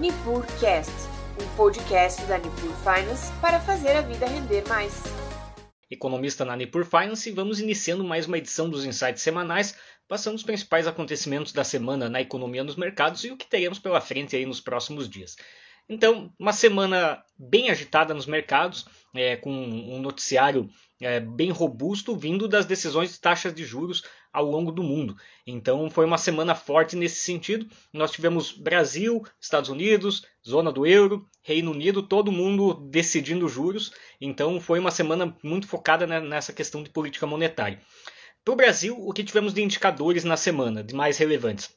NipurCast, um podcast da Nipur Finance para fazer a vida render mais. Economista na Nipur Finance, vamos iniciando mais uma edição dos Insights semanais, passando os principais acontecimentos da semana na economia nos mercados e o que teremos pela frente aí nos próximos dias. Então, uma semana bem agitada nos mercados, é, com um noticiário é, bem robusto vindo das decisões de taxas de juros ao longo do mundo. Então, foi uma semana forte nesse sentido. Nós tivemos Brasil, Estados Unidos, zona do euro, Reino Unido, todo mundo decidindo juros. Então, foi uma semana muito focada nessa questão de política monetária. Para o Brasil, o que tivemos de indicadores na semana, de mais relevantes?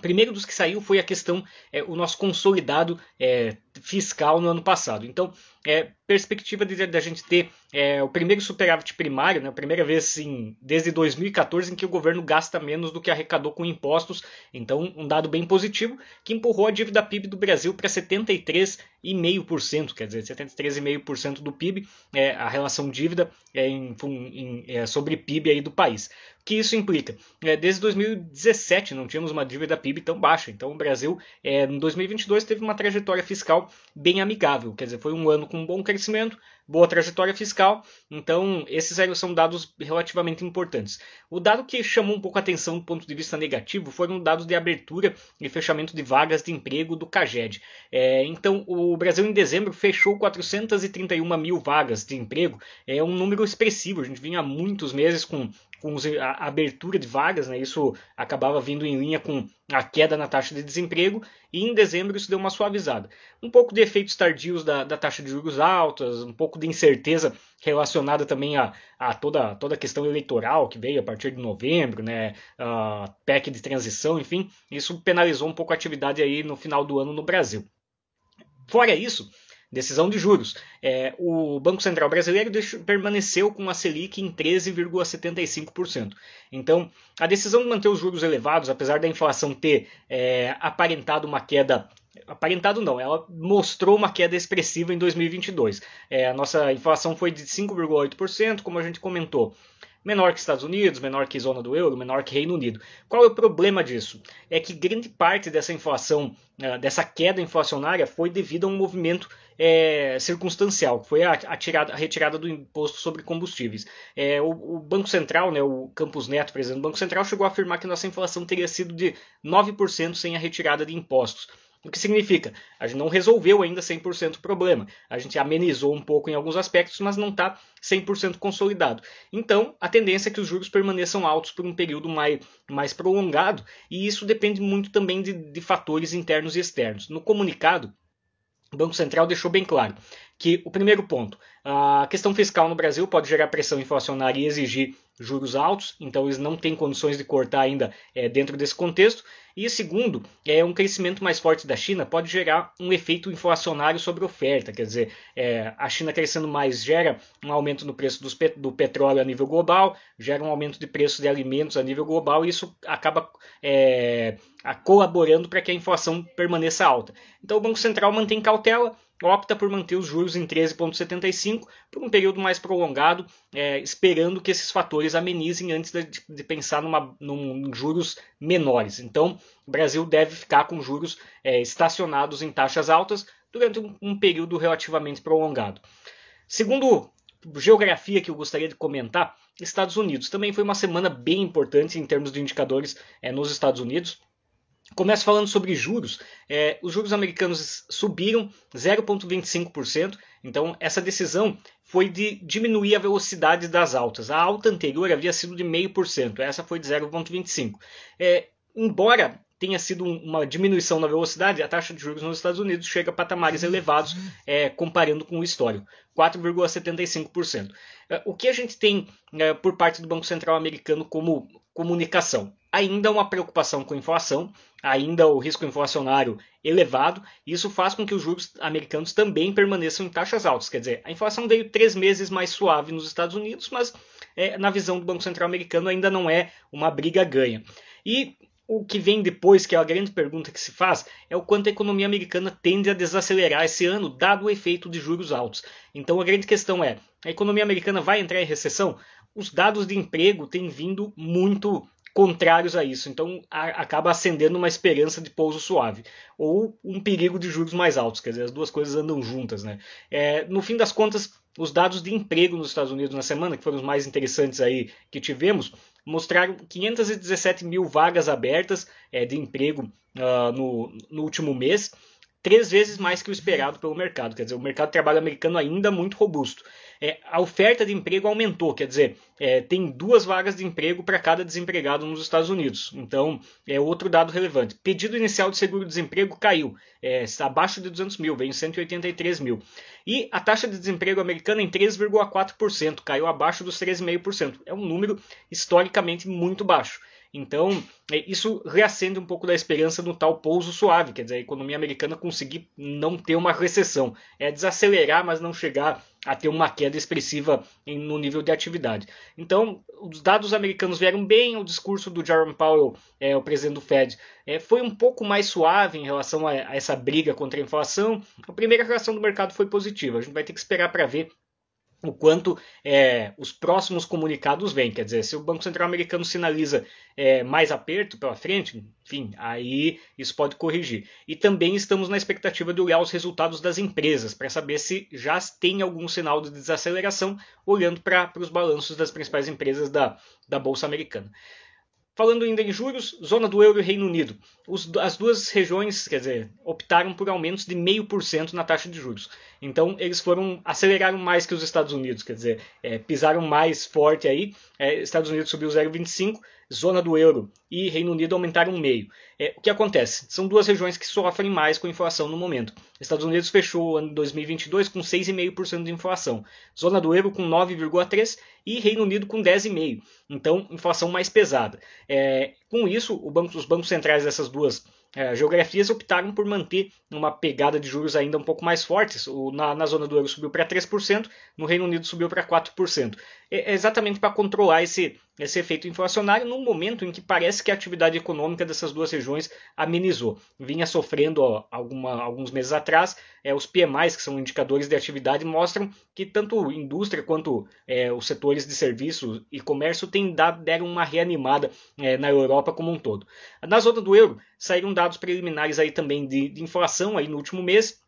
primeiro dos que saiu foi a questão, é, o nosso consolidado é, fiscal no ano passado. Então, é, perspectiva da gente ter é, o primeiro superávit primário, né, a primeira vez em, desde 2014 em que o governo gasta menos do que arrecadou com impostos. Então, um dado bem positivo que empurrou a dívida PIB do Brasil para 73,5%, quer dizer, 73,5% do PIB, é, a relação dívida é, em, em, é, sobre PIB aí do país. O que isso implica? É, desde 2017 não tínhamos uma dívida PIB tão baixa. Então, o Brasil, é, em 2022, teve uma trajetória fiscal bem amigável, quer dizer, foi um ano com um bom crescimento, boa trajetória fiscal, então esses são dados relativamente importantes. O dado que chamou um pouco a atenção do ponto de vista negativo foram dados de abertura e fechamento de vagas de emprego do CAGED. É, então o Brasil em dezembro fechou 431 mil vagas de emprego, é um número expressivo, a gente vinha há muitos meses com com a abertura de vagas, né? isso acabava vindo em linha com a queda na taxa de desemprego, e em dezembro isso deu uma suavizada. Um pouco de efeitos tardios da, da taxa de juros altas, um pouco de incerteza relacionada também a, a toda, toda a questão eleitoral que veio a partir de novembro, né? a PEC de transição, enfim, isso penalizou um pouco a atividade aí no final do ano no Brasil. Fora isso, decisão de juros. É, o Banco Central Brasileiro deixou, permaneceu com a Selic em 13,75%. Então, a decisão de manter os juros elevados, apesar da inflação ter é, aparentado uma queda aparentado não, ela mostrou uma queda expressiva em 2022. É, a nossa inflação foi de 5,8%, como a gente comentou menor que Estados Unidos, menor que zona do euro, menor que Reino Unido. Qual é o problema disso? É que grande parte dessa inflação, né, dessa queda inflacionária, foi devido a um movimento é, circunstancial, que foi a, a, tirada, a, retirada do imposto sobre combustíveis. É, o, o, Banco Central, né, o Campos Neto, presidente do Banco Central, chegou a afirmar que nossa inflação teria sido de 9% sem a retirada de impostos. O que significa? A gente não resolveu ainda 100% o problema. A gente amenizou um pouco em alguns aspectos, mas não está 100% consolidado. Então, a tendência é que os juros permaneçam altos por um período mais, mais prolongado, e isso depende muito também de, de fatores internos e externos. No comunicado, o Banco Central deixou bem claro que o primeiro ponto, a questão fiscal no Brasil pode gerar pressão inflacionária e exigir juros altos, então eles não têm condições de cortar ainda é, dentro desse contexto. E segundo, é um crescimento mais forte da China pode gerar um efeito inflacionário sobre oferta, quer dizer, é, a China crescendo mais gera um aumento no preço dos, do petróleo a nível global, gera um aumento de preço de alimentos a nível global e isso acaba é, colaborando para que a inflação permaneça alta. Então o Banco Central mantém cautela, opta por manter os juros em 13,75 por um período mais prolongado, é, esperando que esses fatores amenizem antes de, de pensar numa, num juros menores. Então, o Brasil deve ficar com juros é, estacionados em taxas altas durante um, um período relativamente prolongado. Segundo geografia que eu gostaria de comentar, Estados Unidos. Também foi uma semana bem importante em termos de indicadores é, nos Estados Unidos. Começo falando sobre juros. É, os juros americanos subiram 0,25%. Então, essa decisão foi de diminuir a velocidade das altas. A alta anterior havia sido de 0,5%, essa foi de 0,25%. É, embora tenha sido uma diminuição na velocidade, a taxa de juros nos Estados Unidos chega a patamares elevados é, comparando com o histórico, 4,75%. É, o que a gente tem é, por parte do Banco Central americano como comunicação? Ainda uma preocupação com inflação, ainda o risco inflacionário elevado, isso faz com que os juros americanos também permaneçam em taxas altas. Quer dizer, a inflação veio três meses mais suave nos Estados Unidos, mas é, na visão do Banco Central americano ainda não é uma briga ganha. E o que vem depois, que é a grande pergunta que se faz, é o quanto a economia americana tende a desacelerar esse ano, dado o efeito de juros altos. Então a grande questão é: a economia americana vai entrar em recessão? Os dados de emprego têm vindo muito contrários a isso. Então a, acaba acendendo uma esperança de pouso suave ou um perigo de juros mais altos. Quer dizer, as duas coisas andam juntas. Né? É, no fim das contas, os dados de emprego nos Estados Unidos na semana, que foram os mais interessantes aí que tivemos, mostraram 517 mil vagas abertas é, de emprego uh, no, no último mês três vezes mais que o esperado pelo mercado. Quer dizer, o mercado de trabalho americano ainda muito robusto. É, a oferta de emprego aumentou, quer dizer, é, tem duas vagas de emprego para cada desempregado nos Estados Unidos. Então, é outro dado relevante. Pedido inicial de seguro-desemprego caiu, é, está abaixo de 200 mil, veio em 183 mil. E a taxa de desemprego americana em 3,4%, caiu abaixo dos 13,5%. É um número historicamente muito baixo. Então, é, isso reacende um pouco da esperança no tal pouso suave, quer dizer, a economia americana conseguir não ter uma recessão. É desacelerar, mas não chegar a ter uma queda expressiva no nível de atividade. Então, os dados americanos vieram bem, o discurso do Jerome Powell, é, o presidente do Fed, é, foi um pouco mais suave em relação a, a essa briga contra a inflação. A primeira reação do mercado foi positiva, a gente vai ter que esperar para ver o quanto é, os próximos comunicados vêm. Quer dizer, se o Banco Central americano sinaliza é, mais aperto pela frente, enfim, aí isso pode corrigir. E também estamos na expectativa de olhar os resultados das empresas para saber se já tem algum sinal de desaceleração, olhando para os balanços das principais empresas da, da Bolsa Americana. Falando ainda em juros, zona do euro e Reino Unido. Os, as duas regiões, quer dizer, optaram por aumentos de 0,5% na taxa de juros. Então, eles foram aceleraram mais que os Estados Unidos, quer dizer, é, pisaram mais forte aí. É, Estados Unidos subiu 0,25%, zona do euro e Reino Unido aumentaram meio. É, o que acontece? São duas regiões que sofrem mais com inflação no momento. Estados Unidos fechou o ano 2022 com 6,5% de inflação, zona do euro com 9,3% e Reino Unido com 10,5%. Então, inflação mais pesada. É, com isso, banco, os bancos centrais dessas duas é, geografias optaram por manter uma pegada de juros ainda um pouco mais fortes. O, na, na zona do euro subiu para 3%, no Reino Unido subiu para 4%. É, é exatamente para controlar esse, esse efeito inflacionário num momento em que parece que a atividade econômica dessas duas regiões amenizou. Vinha sofrendo ó, alguma, alguns meses atrás, é, os PMIs, que são indicadores de atividade, mostram que tanto indústria quanto é, os setores de serviços e comércio têm dado, deram uma reanimada é, na Europa como um todo. Na zona do euro, saíram dados preliminares aí também de, de inflação aí no último mês,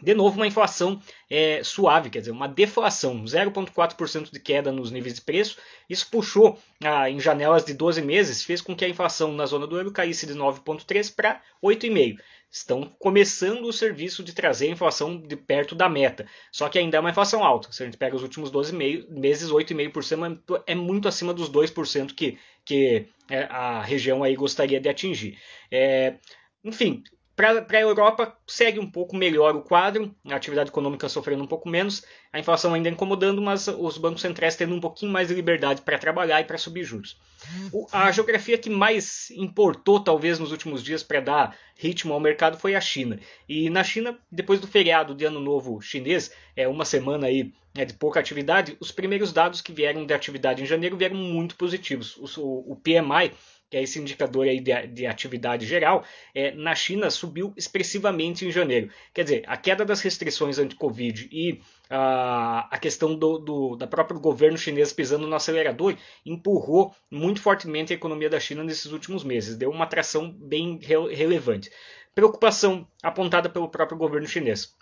de novo, uma inflação é, suave, quer dizer, uma deflação, 0,4% de queda nos níveis de preço. Isso puxou ah, em janelas de 12 meses, fez com que a inflação na zona do euro caísse de 9,3% para 8,5%. Estão começando o serviço de trazer a inflação de perto da meta. Só que ainda é uma inflação alta. Se a gente pega os últimos 12 meses, 8,5% é muito acima dos 2% que, que é, a região aí gostaria de atingir. É, enfim, para a Europa, segue um pouco melhor o quadro, a atividade econômica sofrendo um pouco menos, a inflação ainda incomodando, mas os bancos centrais tendo um pouquinho mais de liberdade para trabalhar e para subir juros. O, a geografia que mais importou, talvez, nos últimos dias para dar ritmo ao mercado foi a China. E na China, depois do feriado de Ano Novo chinês, é uma semana aí é, de pouca atividade, os primeiros dados que vieram de atividade em janeiro vieram muito positivos. O, o PMI que é esse indicador aí de, de atividade geral, é, na China subiu expressivamente em janeiro. Quer dizer, a queda das restrições anti-Covid e a, a questão do, do da próprio governo chinês pisando no acelerador empurrou muito fortemente a economia da China nesses últimos meses, deu uma atração bem re, relevante. Preocupação apontada pelo próprio governo chinês.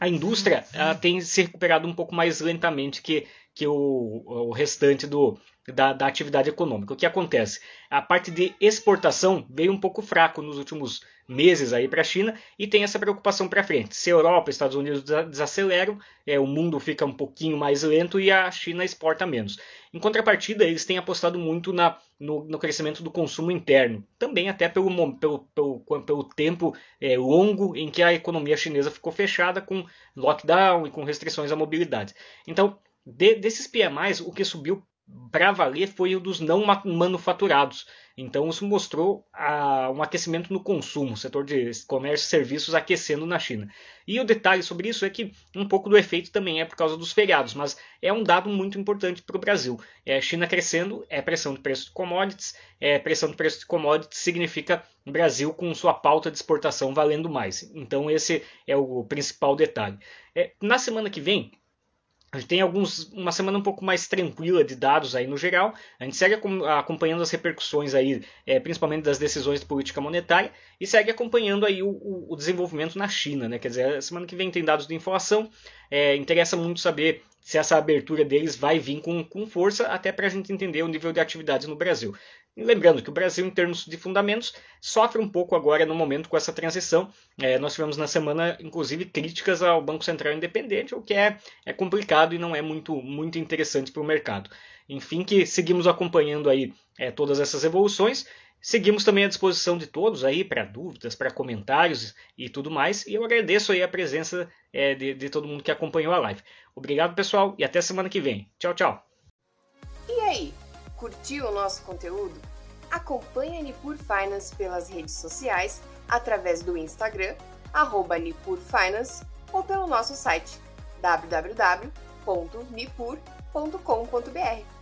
A indústria tem se recuperado um pouco mais lentamente que, que o, o restante do, da, da, atividade econômica. O que acontece? A parte de exportação veio um pouco fraco nos últimos meses aí para a China e tem essa preocupação para frente. Se a Europa e Estados Unidos desaceleram, é, o mundo fica um pouquinho mais lento e a China exporta menos. Em contrapartida, eles têm apostado muito na, no, no crescimento do consumo interno, também até pelo, pelo, pelo, pelo tempo é, longo em que a economia chinesa ficou fechada com lockdown e com restrições à mobilidade. Então, de, desses PMIs, o que subiu para valer foi o dos não manufaturados. Então isso mostrou ah, um aquecimento no consumo, setor de comércio e serviços aquecendo na China. E o detalhe sobre isso é que um pouco do efeito também é por causa dos feriados, mas é um dado muito importante para o Brasil. É, China crescendo é pressão de preço de commodities, é, pressão de preço de commodities significa Brasil com sua pauta de exportação valendo mais. Então esse é o principal detalhe. É, na semana que vem a gente tem alguns, uma semana um pouco mais tranquila de dados aí no geral. A gente segue acompanhando as repercussões aí, é, principalmente das decisões de política monetária, e segue acompanhando aí o, o, desenvolvimento na China, né? Quer dizer, a semana que vem tem dados de inflação. É, interessa muito saber se essa abertura deles vai vir com, com força, até para a gente entender o nível de atividades no Brasil. Lembrando que o Brasil, em termos de fundamentos, sofre um pouco agora no momento com essa transição. É, nós tivemos na semana, inclusive, críticas ao Banco Central Independente, o que é, é complicado e não é muito, muito interessante para o mercado. Enfim, que seguimos acompanhando aí é, todas essas evoluções. Seguimos também à disposição de todos aí para dúvidas, para comentários e tudo mais. E eu agradeço aí a presença é, de, de todo mundo que acompanhou a live. Obrigado, pessoal, e até semana que vem. Tchau, tchau. E aí, curtiu o nosso conteúdo? Acompanhe a Nipur Finance pelas redes sociais, através do Instagram, arroba Nipur Finance, ou pelo nosso site www.nipur.com.br.